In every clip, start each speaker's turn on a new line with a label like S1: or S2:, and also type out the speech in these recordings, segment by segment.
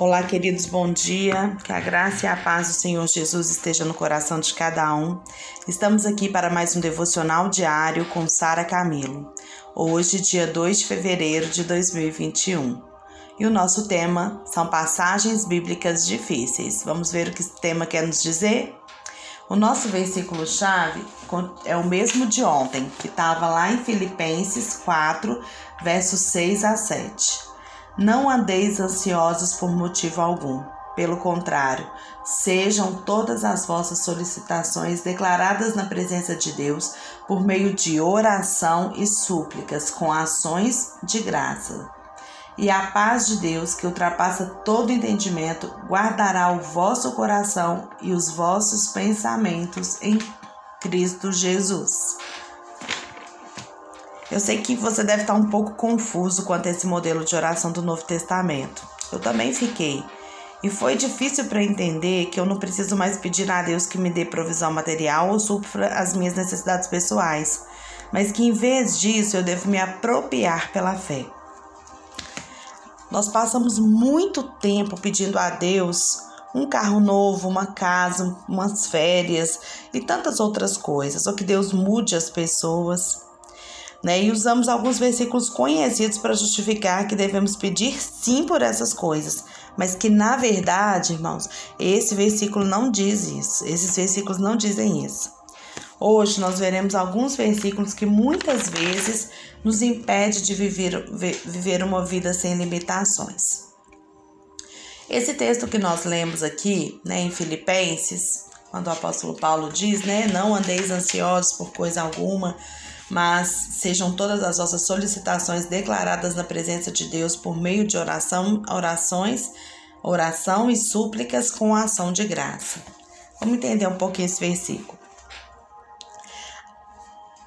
S1: Olá, queridos, bom dia. Que a graça e a paz do Senhor Jesus esteja no coração de cada um. Estamos aqui para mais um devocional diário com Sara Camilo. Hoje, dia 2 de fevereiro de 2021. E o nosso tema são passagens bíblicas difíceis. Vamos ver o que esse tema quer nos dizer? O nosso versículo-chave é o mesmo de ontem, que estava lá em Filipenses 4, versos 6 a 7. Não andeis ansiosos por motivo algum. Pelo contrário, sejam todas as vossas solicitações declaradas na presença de Deus por meio de oração e súplicas, com ações de graça. E a paz de Deus, que ultrapassa todo entendimento, guardará o vosso coração e os vossos pensamentos em Cristo Jesus. Eu sei que você deve estar um pouco confuso quanto a esse modelo de oração do Novo Testamento. Eu também fiquei. E foi difícil para entender que eu não preciso mais pedir a Deus que me dê provisão material ou supra as minhas necessidades pessoais, mas que em vez disso eu devo me apropriar pela fé. Nós passamos muito tempo pedindo a Deus um carro novo, uma casa, umas férias e tantas outras coisas, ou que Deus mude as pessoas né? E usamos alguns versículos conhecidos para justificar que devemos pedir sim por essas coisas, mas que na verdade, irmãos, esse versículo não diz isso. Esses versículos não dizem isso. Hoje nós veremos alguns versículos que muitas vezes nos impede de viver, viver uma vida sem limitações. Esse texto que nós lemos aqui, né, em Filipenses, quando o apóstolo Paulo diz, né, não andeis ansiosos por coisa alguma, mas sejam todas as vossas solicitações declaradas na presença de Deus por meio de oração, orações, oração e súplicas com ação de graça. Vamos entender um pouquinho esse versículo.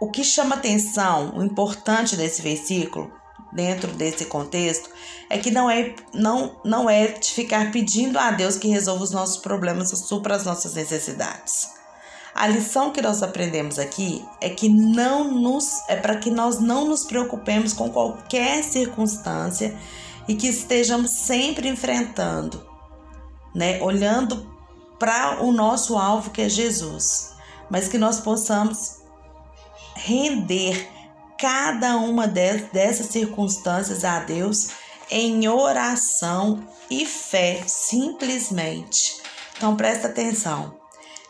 S1: O que chama atenção, o importante desse versículo, dentro desse contexto, é que não é não não é de ficar pedindo a Deus que resolva os nossos problemas, supra as nossas necessidades. A lição que nós aprendemos aqui é que não nos é para que nós não nos preocupemos com qualquer circunstância e que estejamos sempre enfrentando, né, olhando para o nosso alvo que é Jesus, mas que nós possamos render cada uma dessas circunstâncias a Deus em oração e fé, simplesmente. Então presta atenção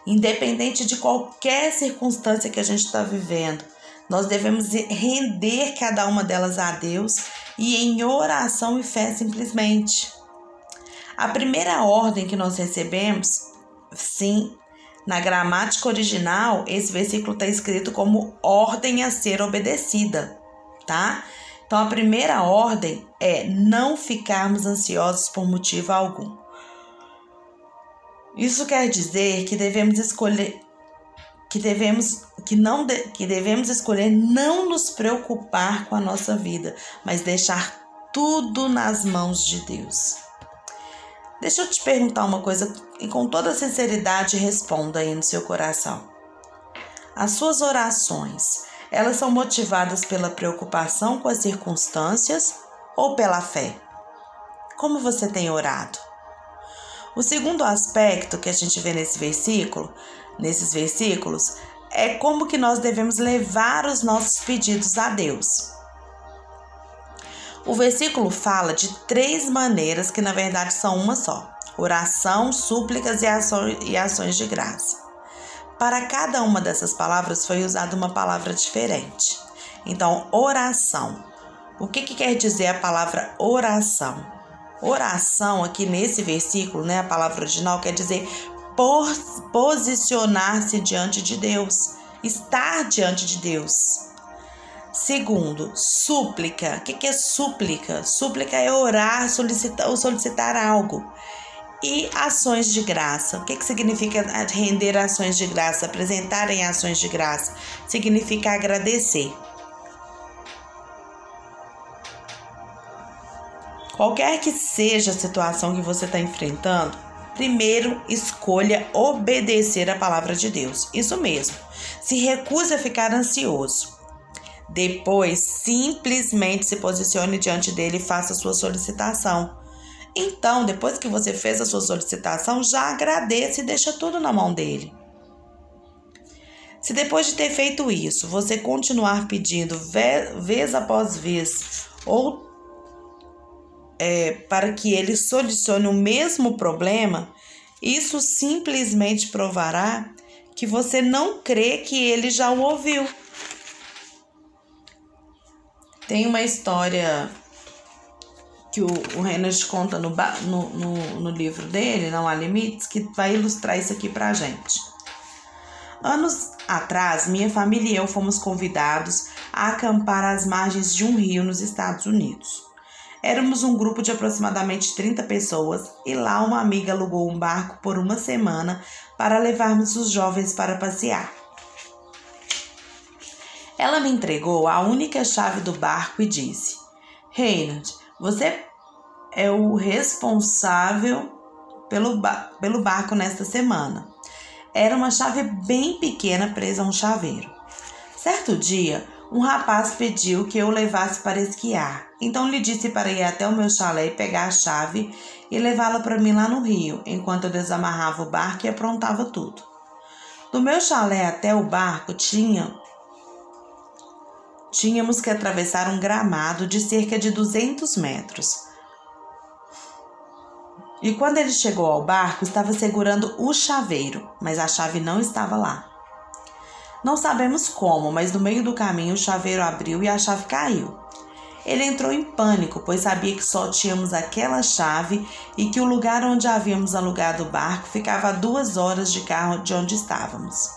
S1: independente de qualquer circunstância que a gente está vivendo. Nós devemos render cada uma delas a Deus e em oração e fé simplesmente. A primeira ordem que nós recebemos, sim, na gramática original, esse versículo está escrito como ordem a ser obedecida, tá? Então a primeira ordem é não ficarmos ansiosos por motivo algum. Isso quer dizer que devemos escolher que devemos que não de, que devemos escolher não nos preocupar com a nossa vida, mas deixar tudo nas mãos de Deus. Deixa eu te perguntar uma coisa e com toda sinceridade responda aí no seu coração. As suas orações, elas são motivadas pela preocupação com as circunstâncias ou pela fé? Como você tem orado? O segundo aspecto que a gente vê nesse versículo, nesses versículos, é como que nós devemos levar os nossos pedidos a Deus. O versículo fala de três maneiras que na verdade são uma só: oração, súplicas e ações, de graça. Para cada uma dessas palavras foi usada uma palavra diferente. Então, oração. O que, que quer dizer a palavra oração? Oração, aqui nesse versículo, né, a palavra original quer dizer posicionar-se diante de Deus, estar diante de Deus. Segundo, súplica. O que é súplica? Súplica é orar solicitar, ou solicitar algo. E ações de graça. O que, que significa render ações de graça? Apresentarem ações de graça. Significa agradecer. Qualquer que seja a situação que você está enfrentando, primeiro escolha obedecer a palavra de Deus. Isso mesmo. Se recuse a ficar ansioso. Depois, simplesmente se posicione diante dele e faça sua solicitação. Então, depois que você fez a sua solicitação, já agradeça e deixa tudo na mão dele. Se depois de ter feito isso, você continuar pedindo vez após vez ou é, para que ele solucione o mesmo problema, isso simplesmente provará que você não crê que ele já o ouviu. Tem uma história que o, o conta no, no, no, no, livro dele, Não Há Limites, que vai ilustrar isso aqui pra gente. Anos atrás, minha família e eu fomos convidados a acampar às margens de um rio nos Estados Unidos. Éramos um grupo de aproximadamente 30 pessoas e lá uma amiga alugou um barco por uma semana para levarmos os jovens para passear. Ela me entregou a única chave do barco e disse: Reinhard, você é o responsável pelo, ba pelo barco nesta semana. Era uma chave bem pequena presa a um chaveiro. Certo dia, um rapaz pediu que eu o levasse para esquiar. Então lhe disse para ir até o meu chalé e pegar a chave e levá-la para mim lá no rio, enquanto eu desamarrava o barco e aprontava tudo. Do meu chalé até o barco tinha tínhamos que atravessar um gramado de cerca de 200 metros. E quando ele chegou ao barco, estava segurando o chaveiro, mas a chave não estava lá. Não sabemos como, mas no meio do caminho o chaveiro abriu e a chave caiu. Ele entrou em pânico, pois sabia que só tínhamos aquela chave e que o lugar onde havíamos alugado o barco ficava a duas horas de carro de onde estávamos.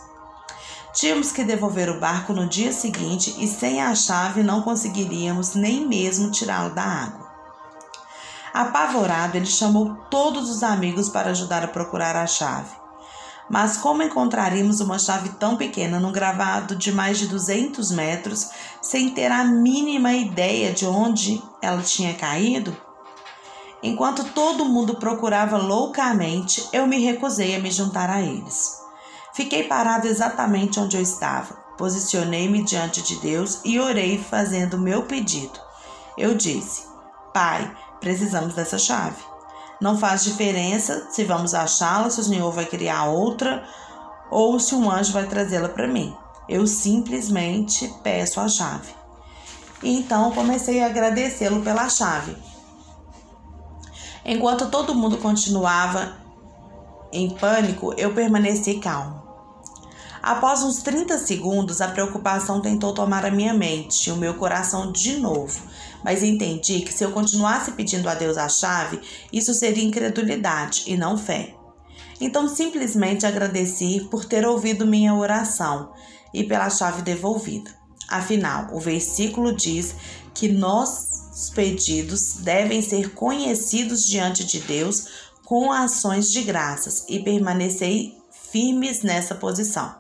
S1: Tínhamos que devolver o barco no dia seguinte e sem a chave não conseguiríamos nem mesmo tirá-lo da água. Apavorado, ele chamou todos os amigos para ajudar a procurar a chave. Mas como encontraríamos uma chave tão pequena num gravado de mais de 200 metros sem ter a mínima ideia de onde ela tinha caído? Enquanto todo mundo procurava loucamente, eu me recusei a me juntar a eles. Fiquei parado exatamente onde eu estava. Posicionei-me diante de Deus e orei fazendo meu pedido. Eu disse: Pai, precisamos dessa chave. Não faz diferença se vamos achá-la, se o Senhor vai criar outra ou se um anjo vai trazê-la para mim. Eu simplesmente peço a chave. Então comecei a agradecê-lo pela chave. Enquanto todo mundo continuava em pânico, eu permaneci calmo. Após uns 30 segundos, a preocupação tentou tomar a minha mente e o meu coração de novo mas entendi que se eu continuasse pedindo a Deus a chave, isso seria incredulidade e não fé. Então simplesmente agradeci por ter ouvido minha oração e pela chave devolvida. Afinal, o versículo diz que nossos pedidos devem ser conhecidos diante de Deus com ações de graças e permanecei firmes nessa posição.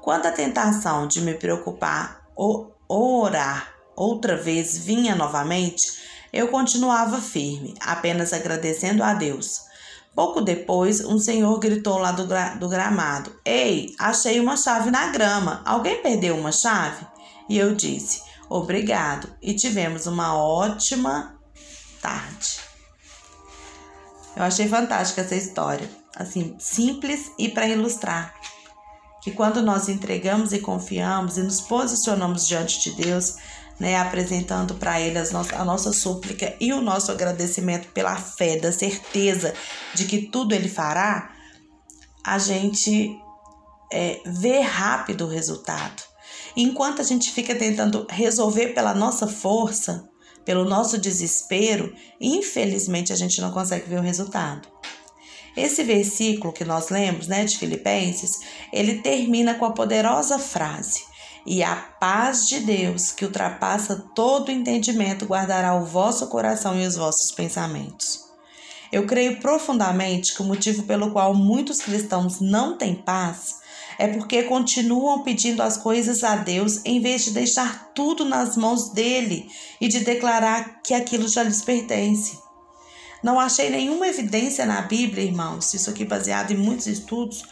S1: Quando a tentação de me preocupar ou orar outra vez vinha novamente, eu continuava firme, apenas agradecendo a Deus. Pouco depois, um senhor gritou lá do, gra do gramado: Ei, achei uma chave na grama. Alguém perdeu uma chave? E eu disse: Obrigado. E tivemos uma ótima tarde. Eu achei fantástica essa história. Assim, simples e para ilustrar que quando nós entregamos e confiamos e nos posicionamos diante de Deus, né, apresentando para Ele as no a nossa súplica e o nosso agradecimento pela fé, da certeza de que tudo Ele fará, a gente é, vê rápido o resultado. Enquanto a gente fica tentando resolver pela nossa força, pelo nosso desespero, infelizmente a gente não consegue ver o resultado. Esse versículo que nós lemos, né, de Filipenses, ele termina com a poderosa frase: e a paz de Deus, que ultrapassa todo entendimento, guardará o vosso coração e os vossos pensamentos. Eu creio profundamente que o motivo pelo qual muitos cristãos não têm paz é porque continuam pedindo as coisas a Deus em vez de deixar tudo nas mãos dele e de declarar que aquilo já lhes pertence. Não achei nenhuma evidência na Bíblia, irmãos, isso aqui baseado em muitos estudos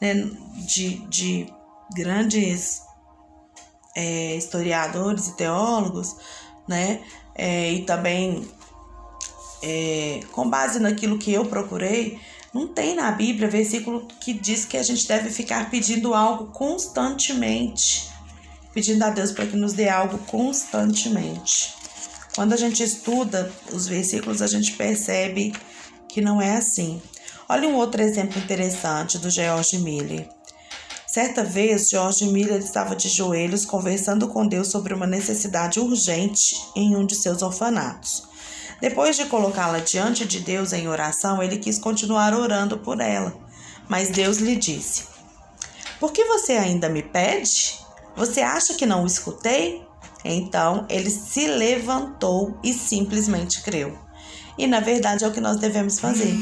S1: né, de, de grandes é, historiadores e teólogos, né? É, e também é, com base naquilo que eu procurei, não tem na Bíblia versículo que diz que a gente deve ficar pedindo algo constantemente, pedindo a Deus para que nos dê algo constantemente. Quando a gente estuda os versículos, a gente percebe que não é assim. Olha um outro exemplo interessante do George Miller. Certa vez, George Miller estava de joelhos conversando com Deus sobre uma necessidade urgente em um de seus orfanatos. Depois de colocá-la diante de Deus em oração, ele quis continuar orando por ela. Mas Deus lhe disse: Por que você ainda me pede? Você acha que não o escutei? Então ele se levantou e simplesmente creu. E na verdade é o que nós devemos fazer.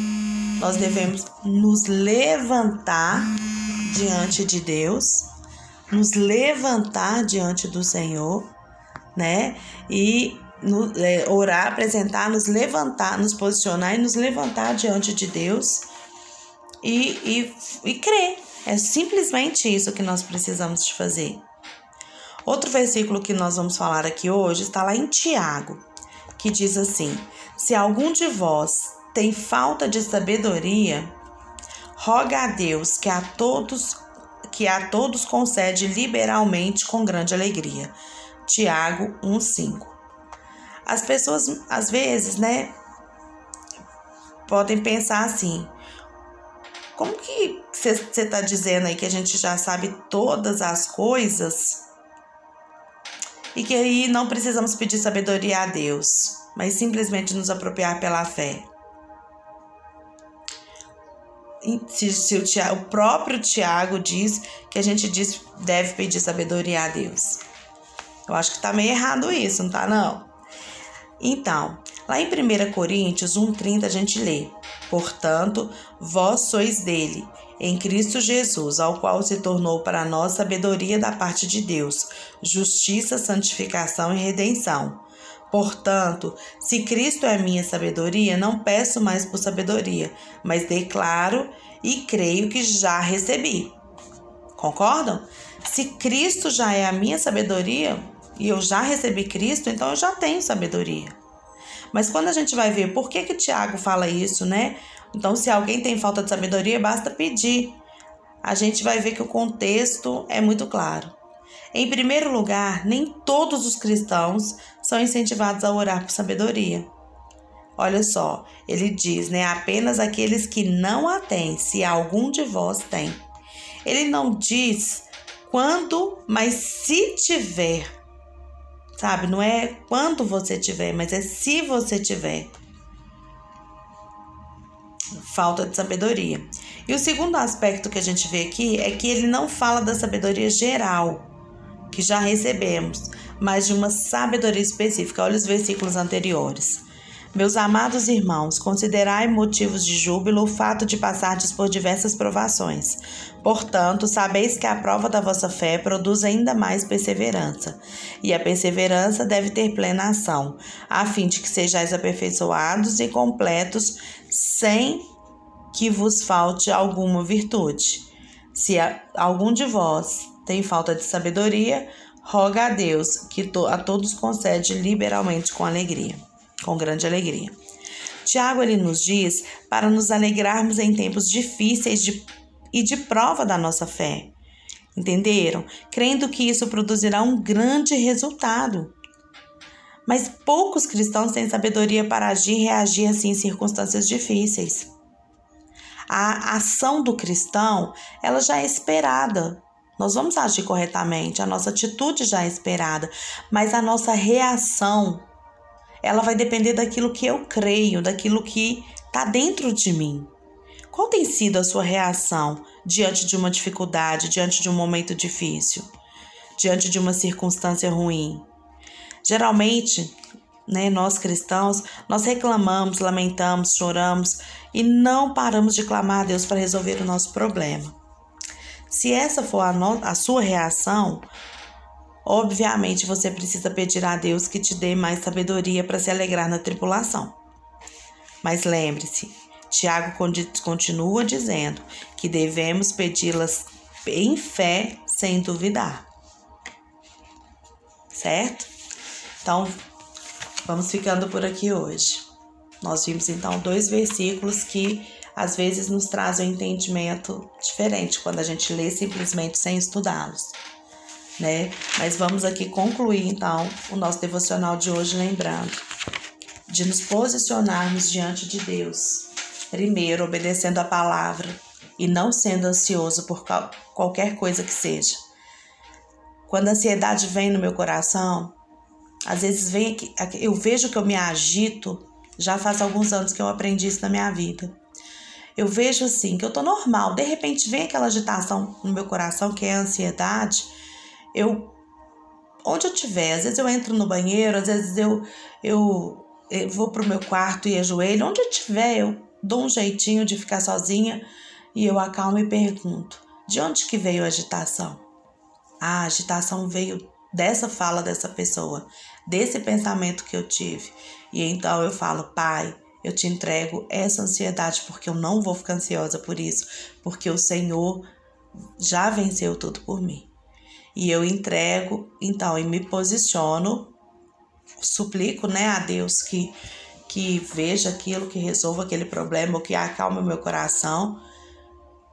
S1: Nós devemos nos levantar diante de Deus, nos levantar diante do Senhor, né? E no, é, orar, apresentar, nos levantar, nos posicionar e nos levantar diante de Deus e, e, e crer. É simplesmente isso que nós precisamos de fazer. Outro versículo que nós vamos falar aqui hoje está lá em Tiago, que diz assim: Se algum de vós tem falta de sabedoria, roga a Deus que a todos que a todos concede liberalmente com grande alegria. Tiago 1:5. As pessoas, às vezes, né, podem pensar assim: como que você está dizendo aí que a gente já sabe todas as coisas e que aí não precisamos pedir sabedoria a Deus, mas simplesmente nos apropriar pela fé? Se, se o, Tiago, o próprio Tiago diz que a gente diz, deve pedir sabedoria a Deus. Eu acho que tá meio errado isso, não tá não? Então, lá em 1 Coríntios 1,30 a gente lê: Portanto, vós sois dele, em Cristo Jesus, ao qual se tornou para nós sabedoria da parte de Deus, justiça, santificação e redenção. Portanto, se Cristo é minha sabedoria, não peço mais por sabedoria, mas declaro e creio que já recebi. Concordam? Se Cristo já é a minha sabedoria, e eu já recebi Cristo, então eu já tenho sabedoria. Mas quando a gente vai ver por que que Tiago fala isso, né? Então, se alguém tem falta de sabedoria, basta pedir. A gente vai ver que o contexto é muito claro. Em primeiro lugar, nem todos os cristãos são incentivados a orar por sabedoria. Olha só, ele diz, né? Apenas aqueles que não a têm, se algum de vós tem. Ele não diz quando, mas se tiver sabe? Não é quanto você tiver, mas é se você tiver. Falta de sabedoria. E o segundo aspecto que a gente vê aqui é que ele não fala da sabedoria geral que já recebemos, mas de uma sabedoria específica. Olha os versículos anteriores. Meus amados irmãos, considerai motivos de júbilo o fato de passardes por diversas provações. Portanto, sabeis que a prova da vossa fé produz ainda mais perseverança, e a perseverança deve ter plena ação, a fim de que sejais aperfeiçoados e completos, sem que vos falte alguma virtude. Se algum de vós tem falta de sabedoria, roga a Deus, que a todos concede liberalmente com alegria com grande alegria. Tiago ele nos diz para nos alegrarmos em tempos difíceis de, e de prova da nossa fé. Entenderam? Crendo que isso produzirá um grande resultado. Mas poucos cristãos têm sabedoria para agir e reagir assim em circunstâncias difíceis. A ação do cristão, ela já é esperada. Nós vamos agir corretamente, a nossa atitude já é esperada, mas a nossa reação ela vai depender daquilo que eu creio, daquilo que está dentro de mim. Qual tem sido a sua reação diante de uma dificuldade, diante de um momento difícil, diante de uma circunstância ruim? Geralmente, né, nós cristãos, nós reclamamos, lamentamos, choramos e não paramos de clamar a Deus para resolver o nosso problema. Se essa for a, no, a sua reação, Obviamente, você precisa pedir a Deus que te dê mais sabedoria para se alegrar na tripulação. Mas lembre-se, Tiago continua dizendo que devemos pedi-las em fé, sem duvidar. Certo? Então, vamos ficando por aqui hoje. Nós vimos então dois versículos que às vezes nos trazem um entendimento diferente quando a gente lê simplesmente sem estudá-los. Né? Mas vamos aqui concluir então o nosso devocional de hoje lembrando de nos posicionarmos diante de Deus, primeiro obedecendo a palavra e não sendo ansioso por qualquer coisa que seja. Quando a ansiedade vem no meu coração, às vezes vem aqui, eu vejo que eu me agito, já faz alguns anos que eu aprendi isso na minha vida. Eu vejo assim que eu tô normal, de repente vem aquela agitação no meu coração que é a ansiedade. Eu onde eu tiver, às vezes eu entro no banheiro, às vezes eu eu, eu vou pro meu quarto e ajoelho, onde eu tiver, eu dou um jeitinho de ficar sozinha e eu acalmo e pergunto: de onde que veio a agitação? A agitação veio dessa fala dessa pessoa, desse pensamento que eu tive. E então eu falo, Pai, eu te entrego essa ansiedade porque eu não vou ficar ansiosa por isso, porque o Senhor já venceu tudo por mim. E eu entrego, então, e me posiciono, suplico, né, a Deus que que veja aquilo, que resolva aquele problema, que acalme meu coração,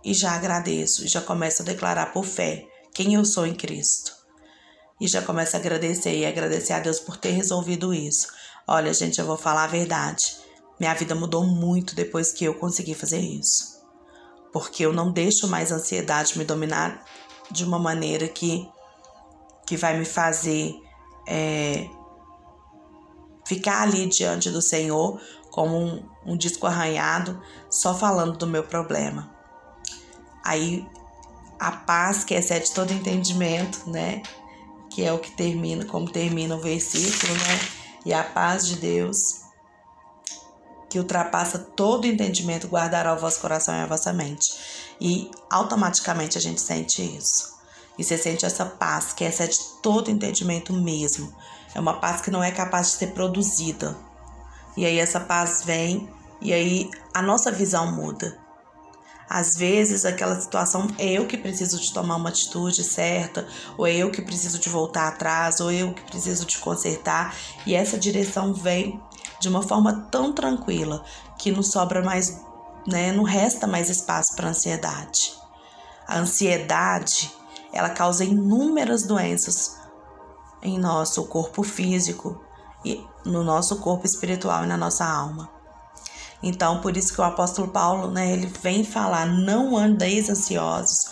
S1: e já agradeço, já começo a declarar por fé quem eu sou em Cristo e já começa a agradecer e agradecer a Deus por ter resolvido isso. Olha, gente, eu vou falar a verdade. Minha vida mudou muito depois que eu consegui fazer isso. Porque eu não deixo mais a ansiedade me dominar de uma maneira que, que vai me fazer é, ficar ali diante do Senhor como um, um disco arranhado, só falando do meu problema. Aí a paz que excede todo entendimento, né? que é o que termina, como termina o versículo, né? E a paz de Deus, que ultrapassa todo entendimento, guardará o vosso coração e a vossa mente. E automaticamente a gente sente isso. E você sente essa paz, que excede todo entendimento mesmo. É uma paz que não é capaz de ser produzida. E aí essa paz vem, e aí a nossa visão muda. Às vezes, aquela situação é eu que preciso de tomar uma atitude certa, ou é eu que preciso de voltar atrás, ou eu que preciso de consertar, e essa direção vem de uma forma tão tranquila que não sobra mais, né, não resta mais espaço para ansiedade. A ansiedade, ela causa inúmeras doenças em nosso corpo físico e no nosso corpo espiritual e na nossa alma. Então, por isso que o apóstolo Paulo, né, ele vem falar, não andeis ansiosos.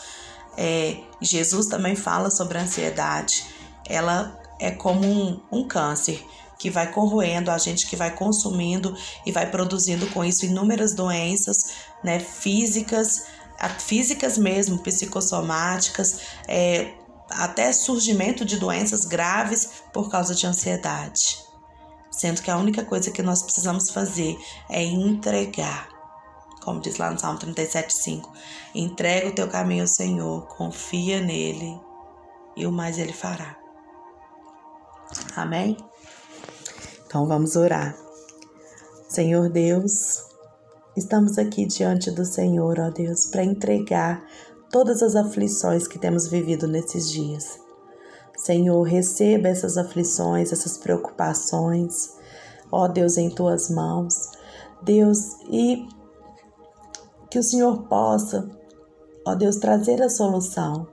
S1: É, Jesus também fala sobre a ansiedade. Ela é como um, um câncer que vai corroendo a gente, que vai consumindo e vai produzindo com isso inúmeras doenças, né, físicas, físicas mesmo, psicossomáticas, é, até surgimento de doenças graves por causa de ansiedade sendo que a única coisa que nós precisamos fazer é entregar. Como diz lá no Salmo 37,5: entrega o teu caminho ao Senhor, confia nele e o mais ele fará. Amém? Então vamos orar. Senhor Deus, estamos aqui diante do Senhor, ó Deus, para entregar todas as aflições que temos vivido nesses dias. Senhor, receba essas aflições, essas preocupações, ó Deus, em tuas mãos. Deus, e que o Senhor possa, ó Deus, trazer a solução.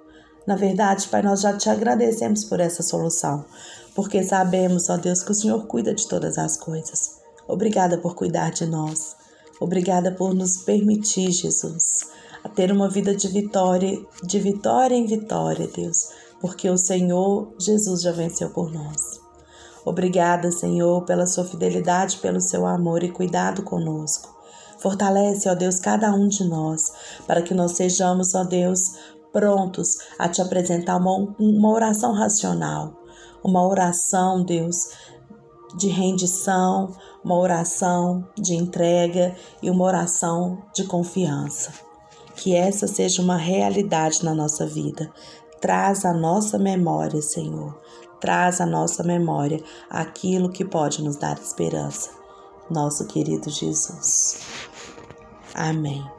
S1: Na verdade, Pai, nós já te agradecemos por essa solução, porque sabemos, ó Deus, que o Senhor cuida de todas as coisas. Obrigada por cuidar de nós. Obrigada por nos permitir, Jesus, a ter uma vida de vitória, de vitória em vitória, Deus porque o Senhor Jesus já venceu por nós. Obrigada, Senhor, pela sua fidelidade, pelo seu amor e cuidado conosco. Fortalece, ó Deus, cada um de nós, para que nós sejamos, ó Deus, prontos a te apresentar uma, uma oração racional, uma oração, Deus, de rendição, uma oração de entrega e uma oração de confiança. Que essa seja uma realidade na nossa vida. Traz a nossa memória, Senhor. Traz a nossa memória aquilo que pode nos dar esperança. Nosso querido Jesus. Amém.